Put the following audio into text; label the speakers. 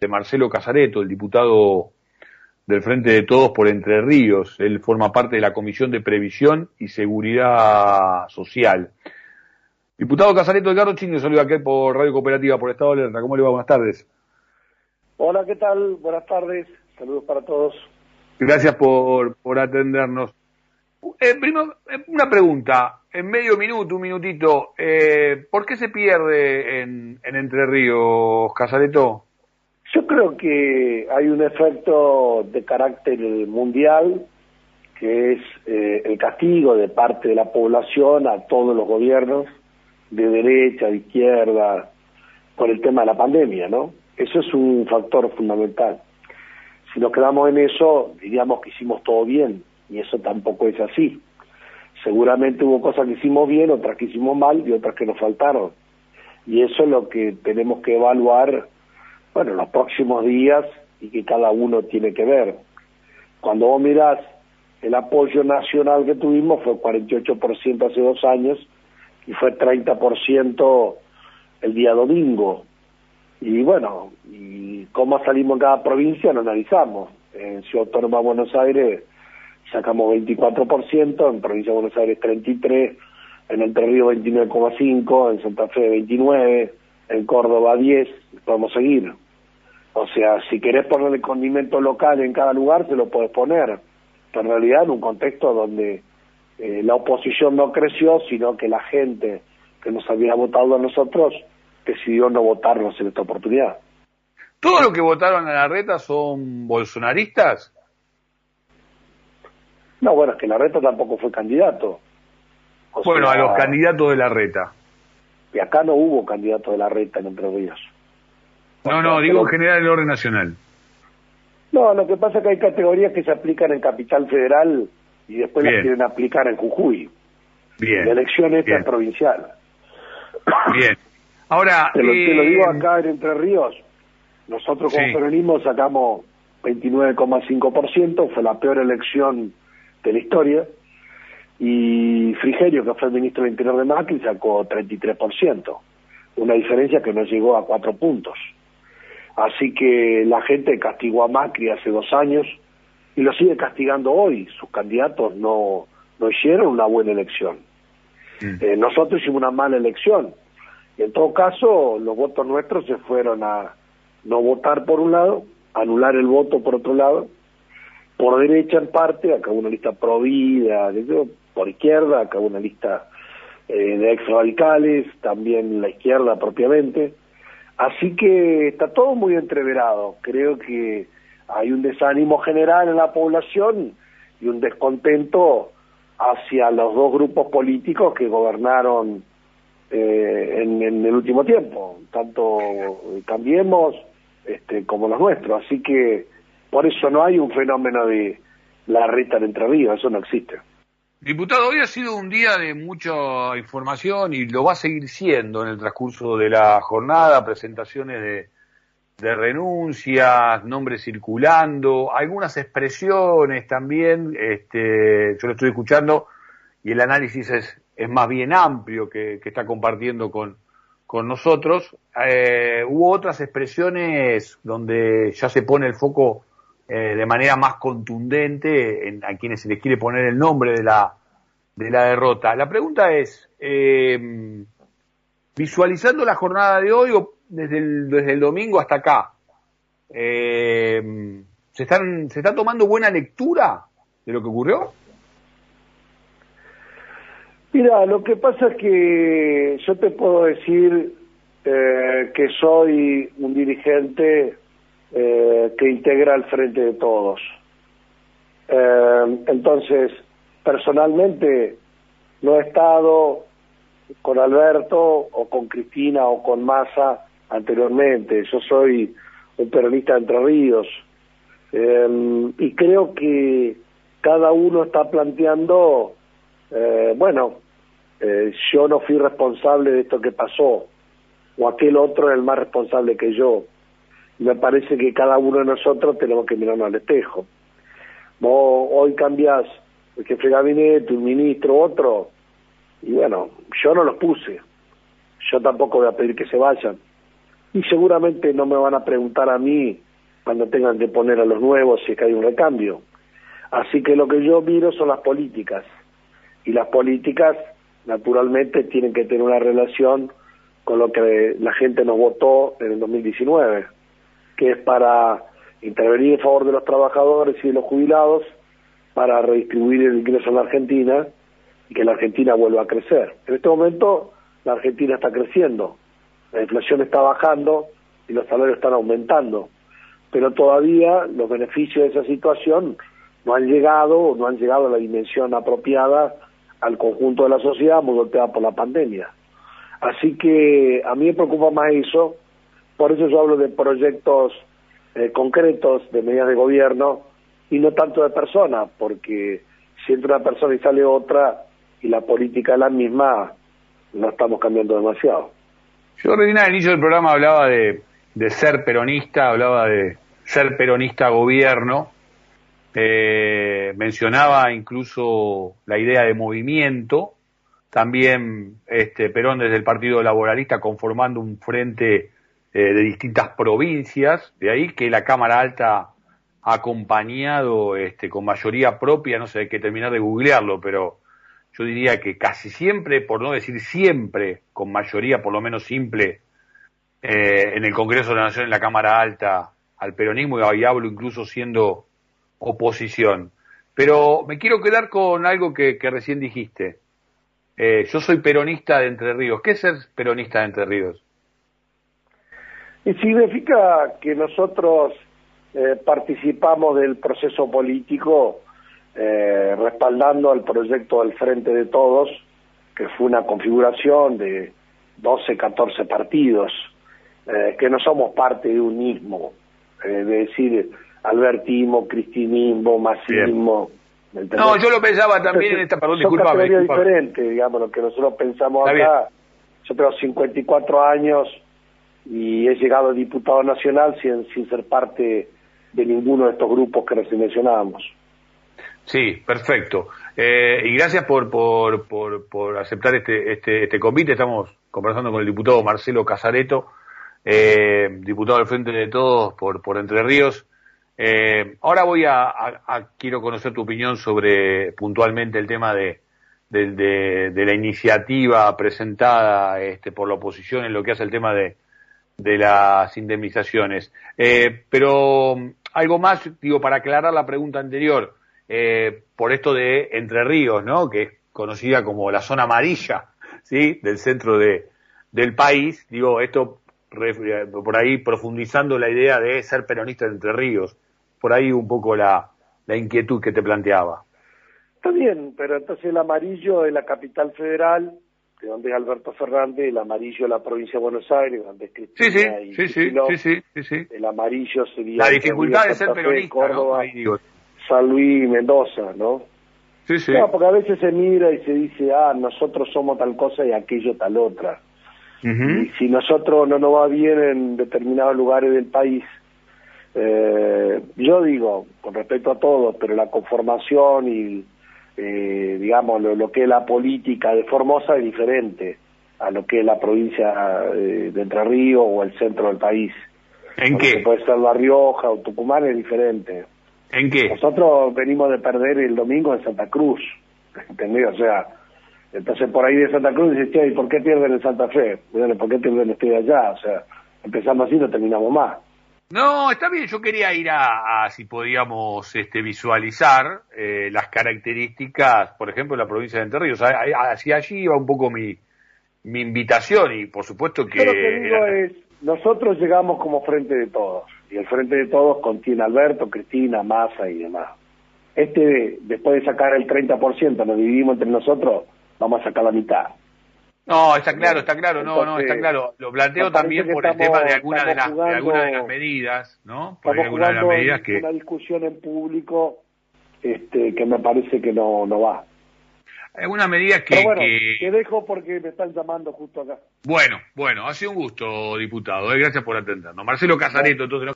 Speaker 1: de Marcelo Casareto, el diputado del Frente de Todos por Entre Ríos. Él forma parte de la Comisión de Previsión y Seguridad Social. Diputado Casareto Edgardo Chino, saluda aquí por Radio Cooperativa, por Estado de Alerta. ¿Cómo le va? Buenas tardes.
Speaker 2: Hola, ¿qué tal? Buenas tardes. Saludos para todos.
Speaker 1: Gracias por, por atendernos. Eh, primero, eh, una pregunta, en medio minuto, un minutito, eh, ¿por qué se pierde en, en Entre Ríos, Casareto?
Speaker 2: Yo creo que hay un efecto de carácter mundial, que es eh, el castigo de parte de la población a todos los gobiernos, de derecha, de izquierda, por el tema de la pandemia, ¿no? Eso es un factor fundamental. Si nos quedamos en eso, diríamos que hicimos todo bien, y eso tampoco es así. Seguramente hubo cosas que hicimos bien, otras que hicimos mal y otras que nos faltaron. Y eso es lo que tenemos que evaluar bueno, los próximos días y que cada uno tiene que ver. Cuando vos mirás el apoyo nacional que tuvimos fue 48% hace dos años y fue 30% el día domingo. Y bueno, y cómo salimos en cada provincia lo analizamos. En Ciudad Autónoma Buenos Aires sacamos 24%, en Provincia de Buenos Aires 33%, en Entre Ríos 29,5%, en Santa Fe 29%, en Córdoba 10%, podemos seguir. O sea, si querés ponerle condimento local en cada lugar, se lo puedes poner. Pero en realidad en un contexto donde eh, la oposición no creció, sino que la gente que nos había votado a nosotros decidió no votarnos en esta oportunidad.
Speaker 1: ¿Todos los que votaron a la reta son bolsonaristas?
Speaker 2: No, bueno, es que la reta tampoco fue candidato.
Speaker 1: bueno, a los candidatos de la reta.
Speaker 2: Y acá no hubo candidato de la reta en Entre Ríos.
Speaker 1: No, no, digo en general el orden nacional.
Speaker 2: No, lo que pasa es que hay categorías que se aplican en Capital Federal y después las quieren aplicar en Jujuy. Bien. La elección esta es provincial.
Speaker 1: Bien. Ahora...
Speaker 2: Te lo, digo eh, acá en Entre Ríos. Nosotros como peronismo sacamos 29,5%, fue la peor elección de la historia. Y Frigerio, que fue el ministro del Interior de Macri, sacó 33%. Una diferencia que no llegó a cuatro puntos. Así que la gente castigó a Macri hace dos años y lo sigue castigando hoy. Sus candidatos no, no hicieron una buena elección. Mm. Eh, nosotros hicimos una mala elección. Y en todo caso, los votos nuestros se fueron a no votar por un lado, anular el voto por otro lado, por derecha en parte, acá una lista pro vida, por izquierda, acá una lista eh, de ex radicales, también la izquierda propiamente. Así que está todo muy entreverado. Creo que hay un desánimo general en la población y un descontento hacia los dos grupos políticos que gobernaron eh, en, el último tiempo, tanto Cambiemos este, como los nuestros. Así que por eso no hay un fenómeno de la reta en Entre Ríos, eso no existe.
Speaker 1: Diputado, hoy ha sido un día de mucha información y lo va a seguir siendo en el transcurso de la jornada, presentaciones de, renuncias, nombres circulando, algunas expresiones también, este, yo lo estoy escuchando y el análisis es, es más bien amplio que, está compartiendo con, con nosotros. Eh, hubo otras expresiones donde ya se pone el foco eh, de manera más contundente en, a quienes se les quiere poner el nombre de la, de la derrota. La pregunta es, eh, visualizando la jornada de hoy o desde el, desde el domingo hasta acá, eh, ¿se, están, ¿se está tomando buena lectura de lo que ocurrió?
Speaker 2: Mira, lo que pasa es que yo te puedo decir que soy un dirigente eh, que integra el frente de todos. Eh, entonces, personalmente no he estado con Alberto o con Cristina o con Massa anteriormente. Yo soy un peronista de Entre Ríos eh, y creo que cada uno está planteando, bueno, yo no fui responsable de esto que pasó o aquel otro es el más responsable que yo me parece que cada uno de nosotros tenemos que mirarnos al espejo. Vos hoy cambiás el jefe de gabinete, un ministro, otro, y bueno, yo no los puse. Yo tampoco voy a pedir que se vayan. y seguramente no me van a preguntar a mí cuando tengan que poner a los nuevos si es que hay un recambio. Así que lo que yo miro son las políticas y las políticas naturalmente tienen que tener una relación con lo que la gente nos votó en el 2019, que es para intervenir en favor de los trabajadores y de los jubilados para redistribuir el ingreso en la Argentina y que la Argentina vuelva a crecer. En este momento la Argentina está creciendo, la inflación está bajando y los salarios están aumentando, pero todavía los beneficios de esa situación no han llegado o no han llegado a la dimensión apropiada al conjunto de la sociedad muy golpeada por la pandemia. Así que a mí me preocupa más eso, por eso yo hablo de proyectos eh, concretos, de medidas de gobierno, y no tanto de personas, porque si entra una persona y sale otra, y la política es la misma, no estamos cambiando demasiado.
Speaker 1: Yo recién al inicio del programa hablaba de, de ser peronista, hablaba de ser peronista gobierno, eh, mencionaba incluso la idea de movimiento, también este, Perón desde el Partido Laboralista conformando un frente eh, de distintas provincias, de ahí que la Cámara Alta ha acompañado este, con mayoría propia, no sé, hay que terminar de googlearlo, pero yo diría que casi siempre, por no decir siempre, con mayoría por lo menos simple, eh, en el Congreso de la Nación, en la Cámara Alta, al peronismo y hablo incluso siendo oposición. Pero me quiero quedar con algo que, recién dijiste. Eh, yo soy peronista de Entre Ríos. ¿Qué es ser peronista de Entre Ríos?
Speaker 2: Y significa que nosotros eh, participamos del proceso político eh, respaldando al proyecto del Frente de Todos, que fue una configuración de 12, 14 partidos, que no somos parte de un mismo, de decir, albertismo, cristinismo, masismo.
Speaker 1: No, yo lo pensaba también en esta, perdón,
Speaker 2: son diferentes, digamos, lo que nosotros pensamos acá. Yo tengo 54 años y he llegado a diputado nacional sin, sin ser parte de ninguno de estos grupos que recién mencionábamos.
Speaker 1: Sí, perfecto. Eh, y gracias por, por, por, por aceptar este, este, este convite. Estamos conversando con el diputado Marcelo Casareto, eh, diputado del Frente de Todos por, por Entre Ríos. Eh, ahora voy a, quiero conocer tu opinión sobre puntualmente el tema de, de, la iniciativa presentada este, por la oposición en lo que hace el tema de, de las indemnizaciones. Eh, pero algo más, digo, para aclarar la pregunta anterior, eh, por esto de Entre Ríos, ¿no? Que es conocida como la zona amarilla, ¿sí? Del centro de, del país, digo, esto por ahí profundizando la idea de ser peronista de Entre Ríos por ahí un poco la, la inquietud que te planteaba.
Speaker 2: Está bien, pero entonces el amarillo es la capital federal, de donde es Alberto Fernández, el amarillo es la provincia de Buenos Aires, donde es Cristina
Speaker 1: sí, sí, y sí,
Speaker 2: El amarillo sería...
Speaker 1: La dificultad de ser peronista,
Speaker 2: Córdoba, San Luis y Mendoza, ¿no?
Speaker 1: Sí, sí.
Speaker 2: porque a veces se mira y se dice, ah, nosotros somos tal cosa y aquello tal otra. Y si nosotros no nos va bien en determinados lugares del país, eh, yo digo, con respecto a todo, pero la conformación y, eh, digamos, lo, que es la política de Formosa es diferente a lo que es la provincia eh, de Entre Ríos o el centro del país.
Speaker 1: ¿En qué?
Speaker 2: Puede ser La Rioja o Tucumán es diferente.
Speaker 1: ¿En qué?
Speaker 2: Nosotros venimos de perder el domingo en Santa Cruz, ¿entendés? O sea, entonces por ahí de Santa Cruz dices, che, ¿y por qué pierden en Santa Fe? ¿Por qué pierden estoy allá? O sea, empezamos así y no terminamos más.
Speaker 1: No, está bien, yo quería ir a, si podíamos este, visualizar eh, las características, por ejemplo, de la provincia de Entre Ríos. Hacia allí iba un poco mi, mi invitación y por supuesto que...
Speaker 2: lo que digo es, nosotros llegamos como Frente de Todos y el Frente de Todos contiene Alberto, Cristina, Massa y demás. Este, después de sacar el 30%, nos dividimos entre nosotros, vamos a sacar la mitad.
Speaker 1: No, está claro, está claro, no, no, está claro. Lo planteo también por el tema de alguna de, las, de alguna de las medidas, ¿no?
Speaker 2: Por alguna de las medidas que... Una discusión en público este, que me parece que no, no va.
Speaker 1: Algunas medidas que,
Speaker 2: bueno, Te dejo porque me están llamando justo acá.
Speaker 1: Bueno, bueno, ha sido un gusto, diputado. Eh, gracias por atendernos. Marcelo Casareto, entonces...